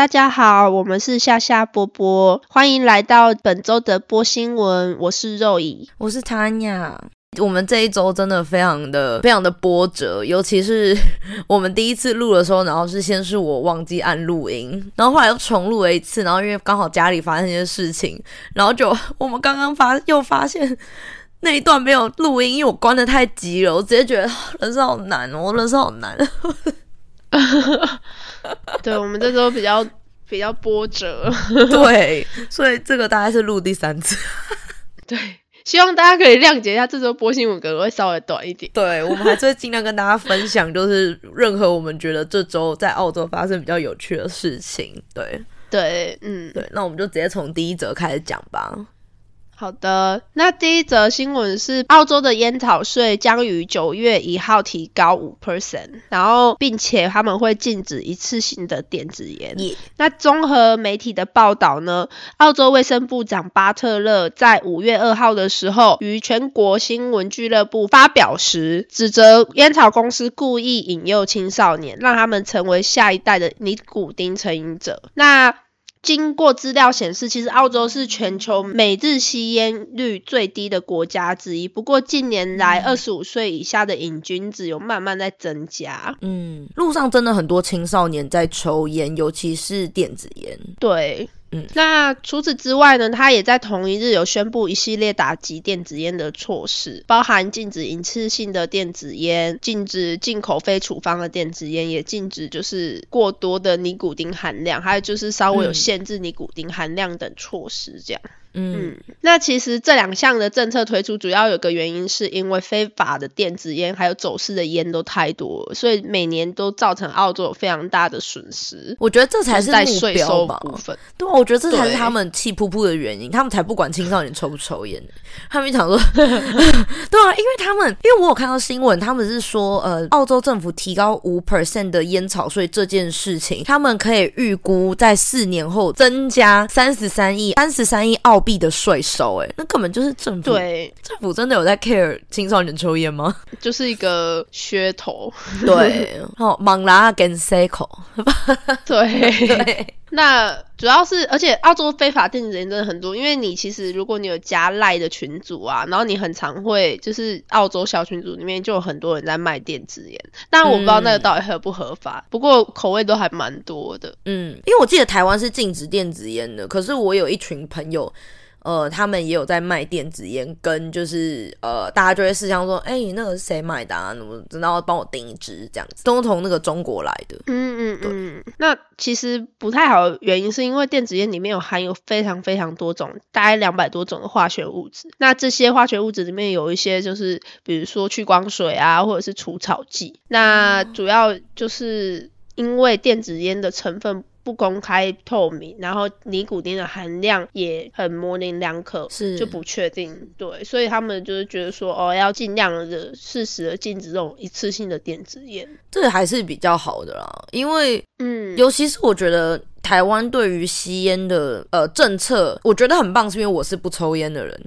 大家好，我们是夏夏波波，欢迎来到本周的播新闻。我是肉姨，我是 Tanya。我们这一周真的非常的非常的波折，尤其是 我们第一次录的时候，然后是先是我忘记按录音，然后后来又重录了一次，然后因为刚好家里发生一些事情，然后就我们刚刚发又发现 那一段没有录音，因为我关的太急了，我直接觉得 人生好难哦，我人生好难。对我们这周比较比较波折，对，所以这个大概是录第三次，对，希望大家可以谅解一下，这周播新闻可能会稍微短一点，对我们还是会尽量跟大家分享，就是任何我们觉得这周在澳洲发生比较有趣的事情，对，对，嗯，对，那我们就直接从第一则开始讲吧。好的，那第一则新闻是澳洲的烟草税将于九月一号提高五 percent，然后并且他们会禁止一次性的电子烟。那综合媒体的报道呢，澳洲卫生部长巴特勒在五月二号的时候于全国新闻俱乐部发表时，指责烟草公司故意引诱青少年，让他们成为下一代的尼古丁成瘾者。那经过资料显示，其实澳洲是全球每日吸烟率最低的国家之一。不过近年来，二十五岁以下的瘾君子有慢慢在增加。嗯，路上真的很多青少年在抽烟，尤其是电子烟。对。嗯，那除此之外呢？他也在同一日有宣布一系列打击电子烟的措施，包含禁止一次性的电子烟，禁止进口非处方的电子烟，也禁止就是过多的尼古丁含量，还有就是稍微有限制尼古丁含量等措施，这样。嗯，那其实这两项的政策推出，主要有个原因，是因为非法的电子烟还有走私的烟都太多，所以每年都造成澳洲有非常大的损失。我觉得这才是在税收部分。对啊，我觉得这才是他们气噗噗的原因，他们才不管青少年抽不抽烟。他们想说，对啊，因为他们，因为我有看到新闻，他们是说，呃，澳洲政府提高五 percent 的烟草税这件事情，他们可以预估在四年后增加三十三亿，三十三亿澳。币的税收，哎，那根本就是政府。对，政府真的有在 care 青少年抽烟吗？就是一个噱头。对，哦，猛拉跟 cycle。对 对。那主要是，而且澳洲非法电子烟真的很多，因为你其实如果你有加赖的群组啊，然后你很常会就是澳洲小群组里面就有很多人在卖电子烟，但我不知道那个到底合不合法，不过口味都还蛮多的。嗯，因为我记得台湾是禁止电子烟的，可是我有一群朋友。呃，他们也有在卖电子烟，跟就是呃，大家就会试香说，哎，你那个是谁买的啊？怎么然后帮我订一支这样子，都从那个中国来的。嗯嗯嗯。那其实不太好，原因是因为电子烟里面有含有非常非常多种，大概两百多种的化学物质。那这些化学物质里面有一些就是，比如说去光水啊，或者是除草剂。那主要就是因为电子烟的成分。不公开透明，然后尼古丁的含量也很模棱两可，是就不确定。对，所以他们就是觉得说，哦，要尽量的适时的禁止这种一次性的电子烟，这个还是比较好的啦。因为，嗯，尤其是我觉得台湾对于吸烟的呃政策，我觉得很棒，是因为我是不抽烟的人，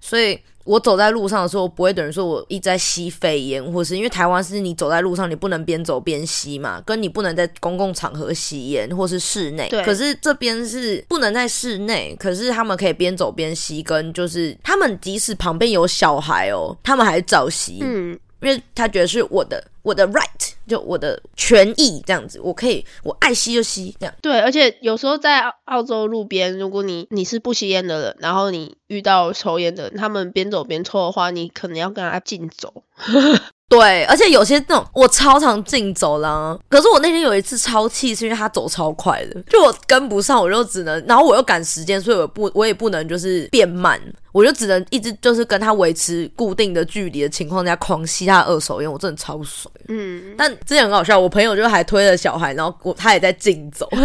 所以。我走在路上的时候，不会等于说我一直在吸肺烟，或是因为台湾是你走在路上，你不能边走边吸嘛，跟你不能在公共场合吸烟，或是室内。对。可是这边是不能在室内，可是他们可以边走边吸，跟就是他们即使旁边有小孩哦，他们还是照吸。嗯。因为他觉得是我的我的 right，就我的权益这样子，我可以我爱吸就吸这样。对，而且有时候在澳洲路边，如果你你是不吸烟的人，然后你遇到抽烟的人，他们边走边抽的话，你可能要跟他竞走。对，而且有些那种我超常竞走廊，可是我那天有一次超气，是因为他走超快的，就我跟不上，我就只能，然后我又赶时间，所以我不 我也不能就是变慢。我就只能一直就是跟他维持固定的距离的情况下狂吸他二手烟，我真的超爽。嗯，但之前很好笑，我朋友就还推了小孩，然后我他也在竞走。我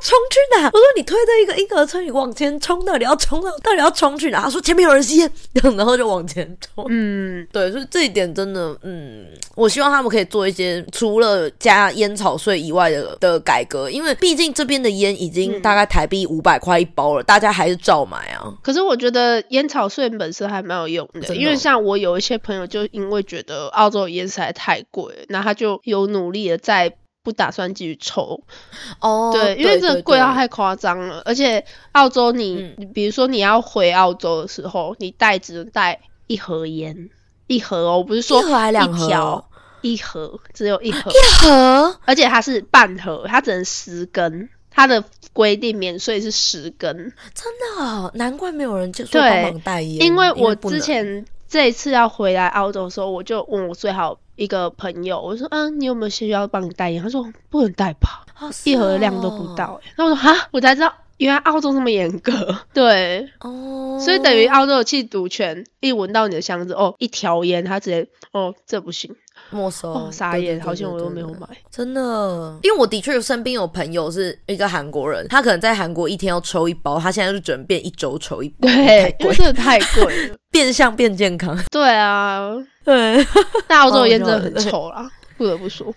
冲去哪？我说你推着一个婴儿车，你往前冲到底要冲到到底要冲去哪？他说前面有人吸烟，然后就往前冲。嗯，对，所以这一点真的，嗯，我希望他们可以做一些除了加烟草税以外的的改革，因为毕竟这边的烟已经大概台币五百块一包了，大家还是照买啊。可是我觉得烟草税本身还蛮有用的，因为像我有一些朋友就因为觉得澳洲烟实在太贵，那他就有努力的在不打算继续抽。哦，对，因为这个贵到太夸张了，而且澳洲你，比如说你要回澳洲的时候，你带只能带一盒烟，一盒哦，不是说一盒还两盒，一盒只有一盒，一盒，而且它是半盒，它只能十根。它的规定免税是十根，真的，难怪没有人就说帮忙代言。因为我之前这一次要回来澳洲的时候，我就问我最好一个朋友，我说：“嗯，你有没有需要帮你代言？”他说：“不能代吧，一盒的量都不到。”哎，那我说：“哈，我才知道原来澳洲这么严格。”对，哦，所以等于澳洲的缉毒权一闻到你的箱子，哦，一条烟，他直接，哦，这不行。没收，哦傻眼，好像我都没有买，真的，因为我的确有身边有朋友是一个韩国人，他可能在韩国一天要抽一包，他现在就准备一周抽一包，对，真的太贵。了，变相变健康，对啊，对，但澳洲烟真的 很臭啦，不得不说，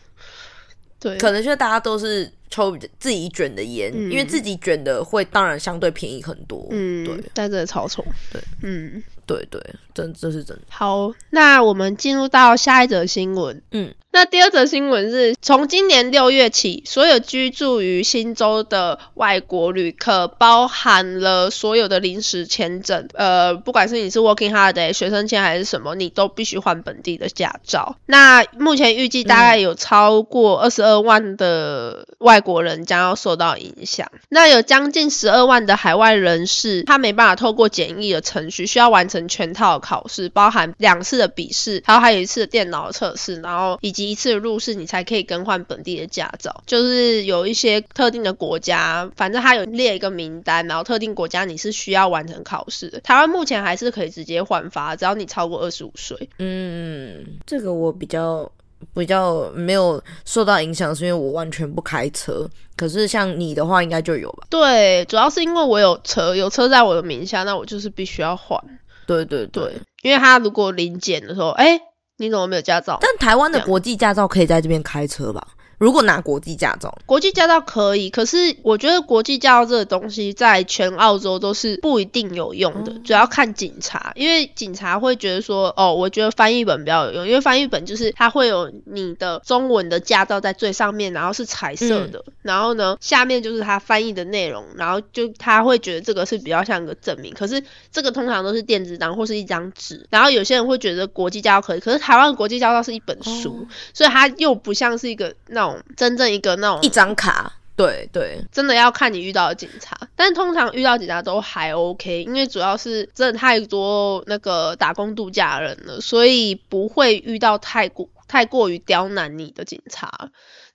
对，可能现在大家都是。抽自己卷的烟，因为自己卷的会当然相对便宜很多。嗯，对，但真的超丑。对，嗯，对对，真这是真的。好，那我们进入到下一则新闻。嗯。那第二则新闻是从今年六月起，所有居住于新州的外国旅客，包含了所有的临时签证，呃，不管是你是 Working Holiday 学生签还是什么，你都必须换本地的驾照。那目前预计大概有超过二十二万的外国人将要受到影响。那有将近十二万的海外人士，他没办法透过简易的程序，需要完成全套考试，包含两次的笔试，然后还有一次电脑测试，然后以及。一次入市，你才可以更换本地的驾照。就是有一些特定的国家，反正它有列一个名单，然后特定国家你是需要完成考试的。台湾目前还是可以直接换发，只要你超过二十五岁。嗯，这个我比较比较没有受到影响，是因为我完全不开车。可是像你的话，应该就有吧？对，主要是因为我有车，有车在我的名下，那我就是必须要换。对对对，因为他如果临检的时候，哎。你怎么没有驾照？但台湾的国际驾照可以在这边开车吧？如果拿国际驾照，国际驾照可以，可是我觉得国际驾照这个东西在全澳洲都是不一定有用的，主要看警察，因为警察会觉得说，哦，我觉得翻译本比较有用，因为翻译本就是它会有你的中文的驾照在最上面，然后是彩色的，然后呢下面就是它翻译的内容，然后就他会觉得这个是比较像一个证明，可是这个通常都是电子档或是一张纸，然后有些人会觉得国际驾照可以，可是台湾国际驾照是一本书，所以它又不像是一个那种。真正一个那种一张卡，对对，真的要看你遇到的警察，但通常遇到警察都还 OK，因为主要是真的太多那个打工度假人了，所以不会遇到太过太过于刁难你的警察，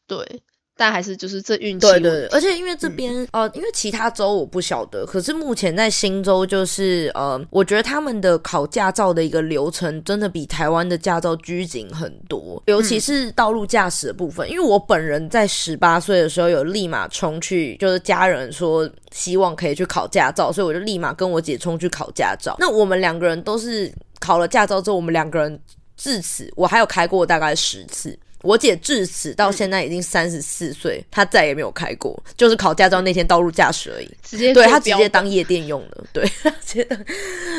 对。但还是就是这运气。对对，而且因为这边呃，因为其他州我不晓得，可是目前在新州就是呃，我觉得他们的考驾照的一个流程真的比台湾的驾照拘谨很多，尤其是道路驾驶的部分。因为我本人在十八岁的时候有立马冲去，就是家人说希望可以去考驾照，所以我就立马跟我姐冲去考驾照。那我们两个人都是考了驾照之后，我们两个人至此我还有开过大概十次。我姐至此到现在已经三十四岁，她再也没有开过，就是考驾照那天道路驾驶而已。直接对她直接当夜店用的，对，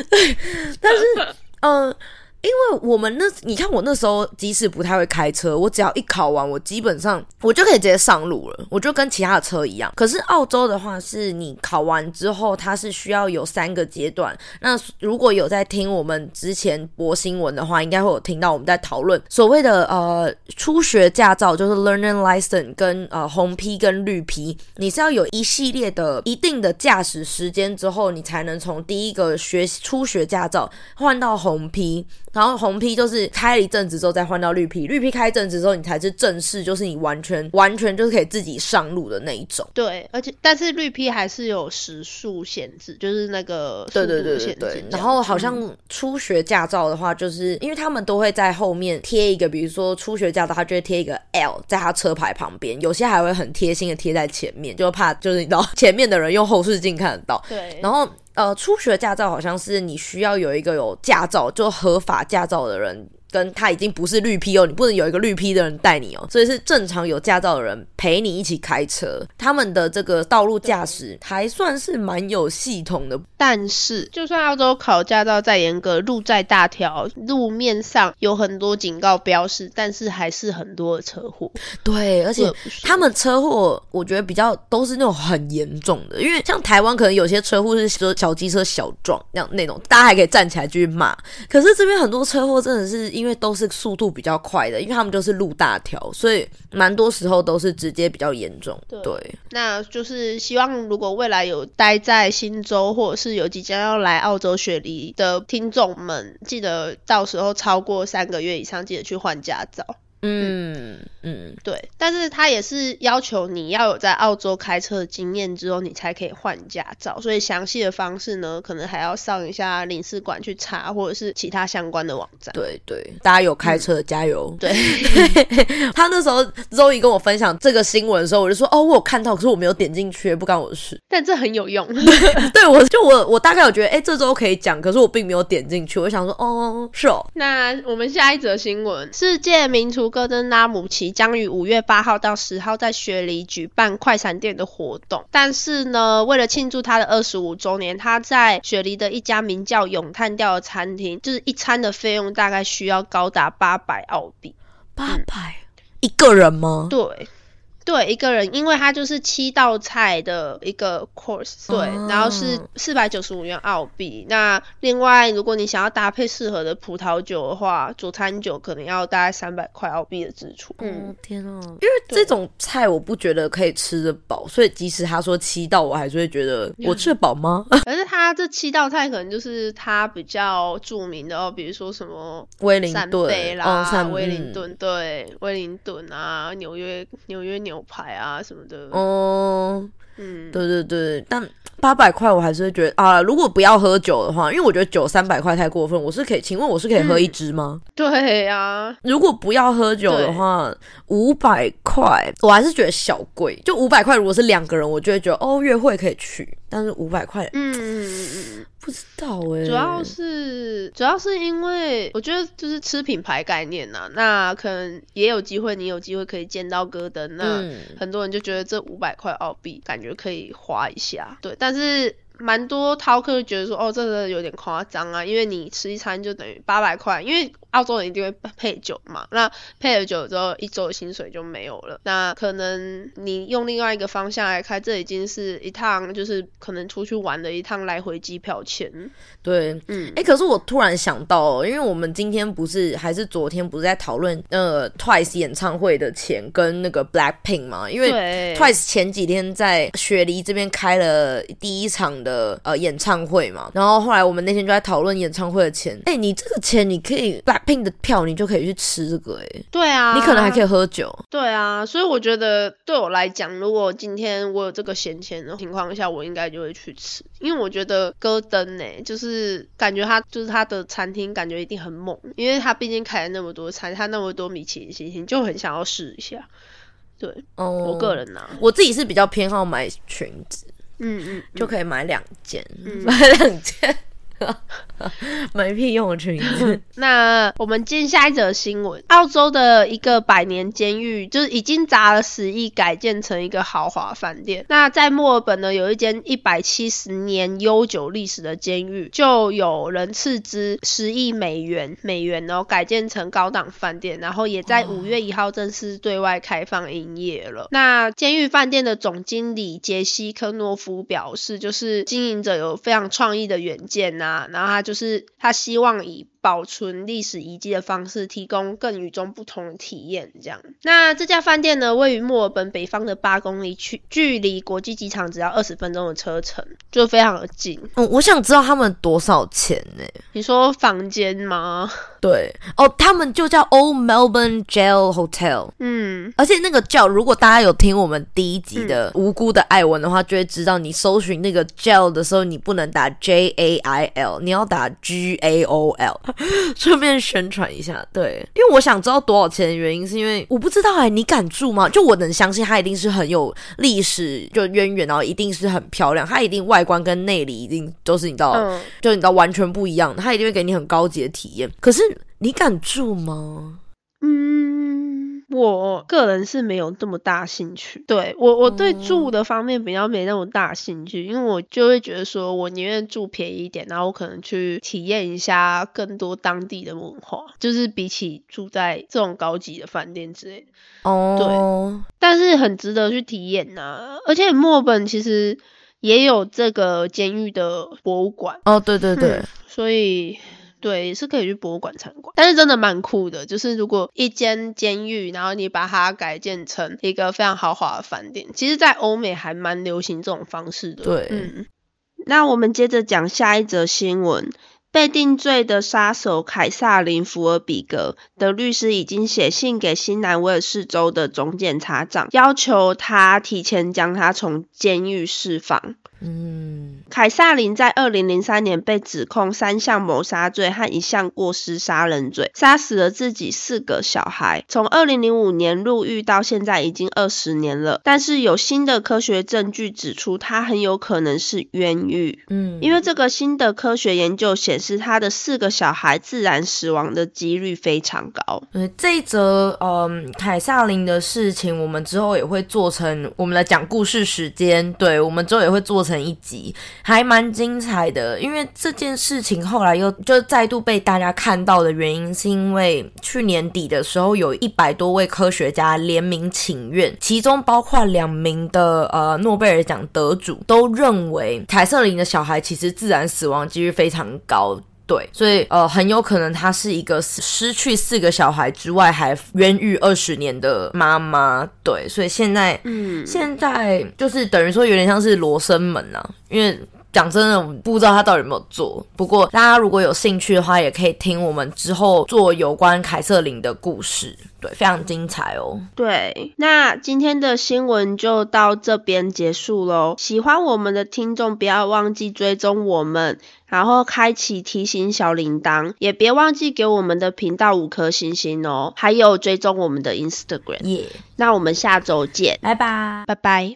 对，但是，嗯。因为我们那，你看我那时候即使不太会开车，我只要一考完，我基本上我就可以直接上路了，我就跟其他的车一样。可是澳洲的话，是你考完之后，它是需要有三个阶段。那如果有在听我们之前播新闻的话，应该会有听到我们在讨论所谓的呃初学驾照，就是 learning license 跟呃红批跟绿批，你是要有一系列的一定的驾驶时间之后，你才能从第一个学初学驾照换到红批。然后红批就是开了一阵子之后再换到绿批，绿批开一阵子之后你才是正式，就是你完全完全就是可以自己上路的那一种。对，而且但是绿批还是有时速限制，就是那个对对对对对。然后好像初学驾照的话，就是因为他们都会在后面贴一个，比如说初学驾照，他就会贴一个 L 在他车牌旁边，有些还会很贴心的贴在前面，就怕就是你知道 前面的人用后视镜看得到。对，然后。呃，初学驾照好像是你需要有一个有驾照就合法驾照的人跟他已经不是绿 P 哦，你不能有一个绿 P 的人带你哦，所以是正常有驾照的人陪你一起开车。他们的这个道路驾驶还算是蛮有系统的，但是就算澳洲考驾照再严格，路再大条，路面上有很多警告标识，但是还是很多的车祸。对，而且他们车祸我觉得比较都是那种很严重的，因为像台湾可能有些车祸是说小机车小撞那样那种，大家还可以站起来继续骂。可是这边很多车祸真的是因为都是速度比较快的，因为他们就是路大条，所以蛮多时候都是直接比较严重。对，那就是希望如果未来有待在新州或者是有即将要来澳洲雪梨的听众们，记得到时候超过三个月以上，记得去换驾照。嗯嗯，对，但是他也是要求你要有在澳洲开车的经验之后，你才可以换驾照。所以详细的方式呢，可能还要上一下领事馆去查，或者是其他相关的网站。对对，大家有开车的加油。对，他那时候周一跟我分享这个新闻的时候，我就说哦，我有看到，可是我没有点进去，不关我的事。但这很有用。对，我就我我大概有觉得，哎，这周可以讲，可是我并没有点进去。我想说，哦，是哦。那我们下一则新闻，世界民族。戈登拉姆齐将于五月八号到十号在雪梨举办快餐店的活动，但是呢，为了庆祝他的二十五周年，他在雪梨的一家名叫咏叹调的餐厅，就是一餐的费用大概需要高达八百澳币。八百一个人吗？对。对一个人，因为它就是七道菜的一个 course，对，然后是四百九十五元澳币。那另外，如果你想要搭配适合的葡萄酒的话，佐餐酒可能要大概三百块澳币的支出。嗯，天啊！因为这种菜我不觉得可以吃得饱，所以即使他说七道，我还是会觉得我吃得饱吗？可是他这七道菜可能就是他比较著名的哦，比如说什么威灵顿啦，威灵顿对，威灵顿啊，纽约纽约牛。牛排啊什么的。哦，嗯，对对对，但八百块我还是会觉得啊，如果不要喝酒的话，因为我觉得酒三百块太过分，我是可以，请问我是可以喝一支吗？对呀，如果不要喝酒的话，五百块我还是觉得小贵，就五百块，如果是两个人，我就会觉得哦，约会可以去，但是五百块，嗯嗯嗯嗯。不知道哎，主要是主要是因为我觉得就是吃品牌概念呐，那可能也有机会，你有机会可以见到戈登，那很多人就觉得这五百块澳币感觉可以花一下，对，但是。蛮多饕客觉得说，哦，这个有点夸张啊，因为你吃一餐就等于八百块，因为澳洲人一定会配酒嘛，那配了酒之后，一周的薪水就没有了。那可能你用另外一个方向来开，这已经是一趟就是可能出去玩的一趟来回机票钱。对，嗯，哎，可是我突然想到，因为我们今天不是还是昨天不是在讨论呃 Twice 演唱会的钱跟那个 Black Pink 嘛？因为 Twice 前几天在雪梨这边开了第一场。的呃演唱会嘛，然后后来我们那天就在讨论演唱会的钱。哎，你这个钱你可以 Blackpink 的票，你就可以去吃这个哎。对啊，你可能还可以喝酒。对啊，所以我觉得对我来讲，如果今天我有这个闲钱的情况下，我应该就会去吃，因为我觉得戈登呢，就是感觉他就是他的餐厅感觉一定很猛，因为他毕竟开了那么多餐，他那么多米其林星星，就很想要试一下。对，哦，我个人呢，我自己是比较偏好买裙子。嗯嗯，就可以买两件，买两件。没屁用的裙子。那我们进下一则新闻：澳洲的一个百年监狱，就是已经砸了十亿改建成一个豪华饭店。那在墨尔本呢，有一间一百七十年悠久历史的监狱，就有人斥资十亿美元美元哦，改建成高档饭店，然后也在五月一号正式对外开放营业了。那监狱饭店的总经理杰西科诺夫表示，就是经营者有非常创意的远见啊，啊然后他就是他希望以。保存历史遗迹的方式，提供更与众不同的体验。这样，那这家饭店呢，位于墨尔本北方的八公里区，距离国际机场只要二十分钟的车程，就非常的近。嗯，我想知道他们多少钱呢？你说房间吗？对，哦，他们就叫 Old Melbourne Jail Hotel。嗯，而且那个叫，如果大家有听我们第一集的无辜的艾文的话，就会知道，你搜寻那个 Jail 的时候，你不能打 J A I L，你要打 G A O L。顺便宣传一下，对，因为我想知道多少钱的原因，是因为我不知道哎，你敢住吗？就我能相信它一定是很有历史就渊源，然后一定是很漂亮，它一定外观跟内里一定都是你知道，就你知道完全不一样，它一定会给你很高级的体验。可是。你敢住吗？嗯，我个人是没有这么大兴趣。对我，我对住的方面比较没那么大兴趣，因为我就会觉得说，我宁愿住便宜一点，然后我可能去体验一下更多当地的文化，就是比起住在这种高级的饭店之类的。哦，对，但是很值得去体验呐。而且墨本其实也有这个监狱的博物馆。哦，对对对，所以。对，是可以去博物馆参观，但是真的蛮酷的。就是如果一间监狱，然后你把它改建成一个非常豪华的饭店，其实，在欧美还蛮流行这种方式的。对，嗯。那我们接着讲下一则新闻。被定罪的杀手凯撒琳·福尔比格的律师已经写信给新南威尔士州的总检察长，要求他提前将他从监狱释放。嗯，凯撒琳在二零零三年被指控三项谋杀罪和一项过失杀人罪，杀死了自己四个小孩。从二零零五年入狱到现在已经二十年了，但是有新的科学证据指出他很有可能是冤狱。嗯，因为这个新的科学研究显示他的四个小孩自然死亡的几率非常高。对这一则嗯凯撒琳的事情，我们之后也会做成我们的讲故事时间。对，我们之后也会做。成一集还蛮精彩的，因为这件事情后来又就再度被大家看到的原因，是因为去年底的时候，有一百多位科学家联名请愿，其中包括两名的呃诺贝尔奖得主，都认为凯瑟琳的小孩其实自然死亡几率非常高。对，所以呃，很有可能她是一个失去四个小孩之外还冤狱二十年的妈妈。对，所以现在，嗯，现在就是等于说有点像是罗生门啊，因为。讲真的，我不知道他到底有没有做。不过大家如果有兴趣的话，也可以听我们之后做有关凯瑟琳的故事，对，非常精彩哦。对，那今天的新闻就到这边结束喽。喜欢我们的听众，不要忘记追踪我们，然后开启提醒小铃铛，也别忘记给我们的频道五颗星星哦。还有追踪我们的 Instagram。耶，那我们下周见，拜拜，拜拜。